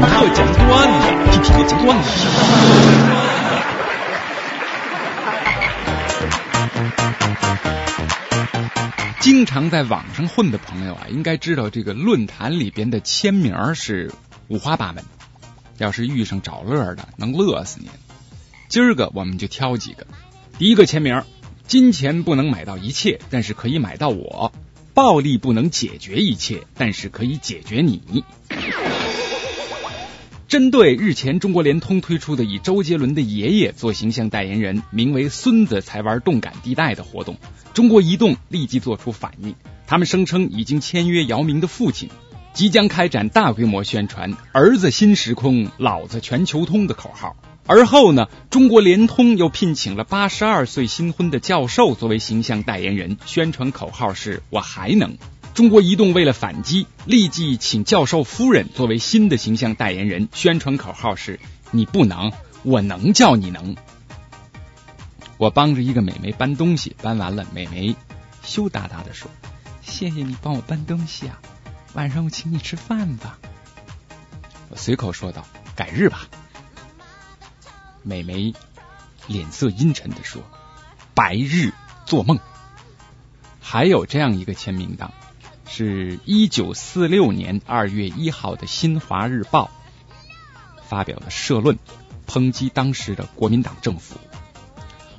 课讲段子，听听讲段子。经常在网上混的朋友啊，应该知道这个论坛里边的签名是五花八门。要是遇上找乐的，能乐死您。今儿个我们就挑几个。第一个签名：金钱不能买到一切，但是可以买到我；暴力不能解决一切，但是可以解决你。针对日前中国联通推出的以周杰伦的爷爷做形象代言人，名为“孙子才玩动感地带”的活动，中国移动立即做出反应。他们声称已经签约姚明的父亲，即将开展大规模宣传“儿子新时空，老子全球通”的口号。而后呢，中国联通又聘请了八十二岁新婚的教授作为形象代言人，宣传口号是“我还能”。中国移动为了反击，立即请教授夫人作为新的形象代言人，宣传口号是“你不能，我能叫你能”。我帮着一个美眉搬东西，搬完了，美眉羞答答的说：“谢谢你帮我搬东西啊，晚上我请你吃饭吧。”我随口说道：“改日吧。”美眉脸色阴沉的说：“白日做梦。”还有这样一个签名档。是一九四六年二月一号的《新华日报》发表的社论，抨击当时的国民党政府。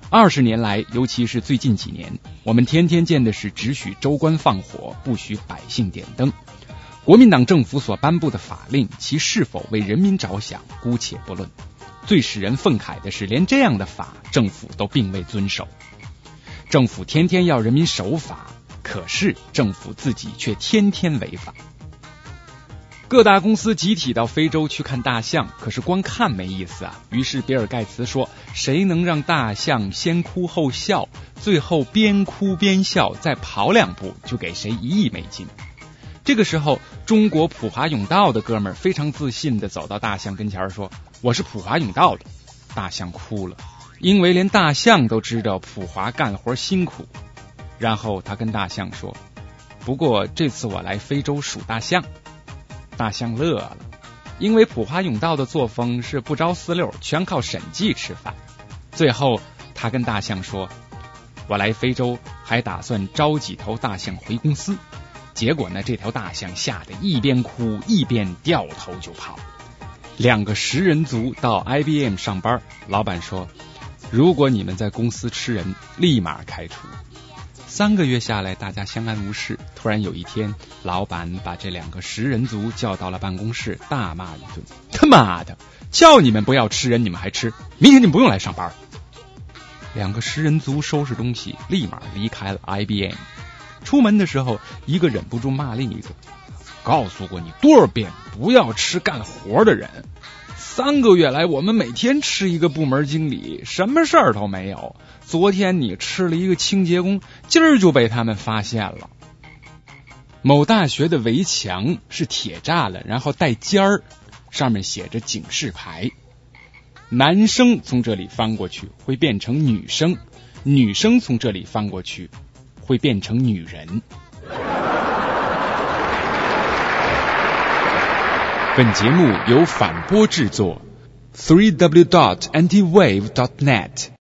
二十年来，尤其是最近几年，我们天天见的是只许州官放火，不许百姓点灯。国民党政府所颁布的法令，其是否为人民着想，姑且不论。最使人愤慨的是，连这样的法，政府都并未遵守。政府天天要人民守法。可是政府自己却天天违法。各大公司集体到非洲去看大象，可是光看没意思啊。于是比尔盖茨说：“谁能让大象先哭后笑，最后边哭边笑，再跑两步，就给谁一亿美金。”这个时候，中国普华永道的哥们儿非常自信的走到大象跟前说：“我是普华永道的。”大象哭了，因为连大象都知道普华干活辛苦。然后他跟大象说：“不过这次我来非洲数大象。”大象乐了，因为普华永道的作风是不着四六，全靠审计吃饭。最后他跟大象说：“我来非洲还打算招几头大象回公司。”结果呢，这条大象吓得一边哭一边掉头就跑。两个食人族到 IBM 上班，老板说：“如果你们在公司吃人，立马开除。”三个月下来，大家相安无事。突然有一天，老板把这两个食人族叫到了办公室，大骂一顿：“他妈的，叫你们不要吃人，你们还吃！明天你们不用来上班。”两个食人族收拾东西，立马离开了 IBM。出门的时候，一个忍不住骂另一个：“告诉过你多少遍，不要吃干活的人。三个月来，我们每天吃一个部门经理，什么事儿都没有。”昨天你吃了一个清洁工，今儿就被他们发现了。某大学的围墙是铁栅栏，然后带尖儿，上面写着警示牌。男生从这里翻过去会变成女生，女生从这里翻过去会变成女人。本节目由反播制作，three w dot anti wave dot net。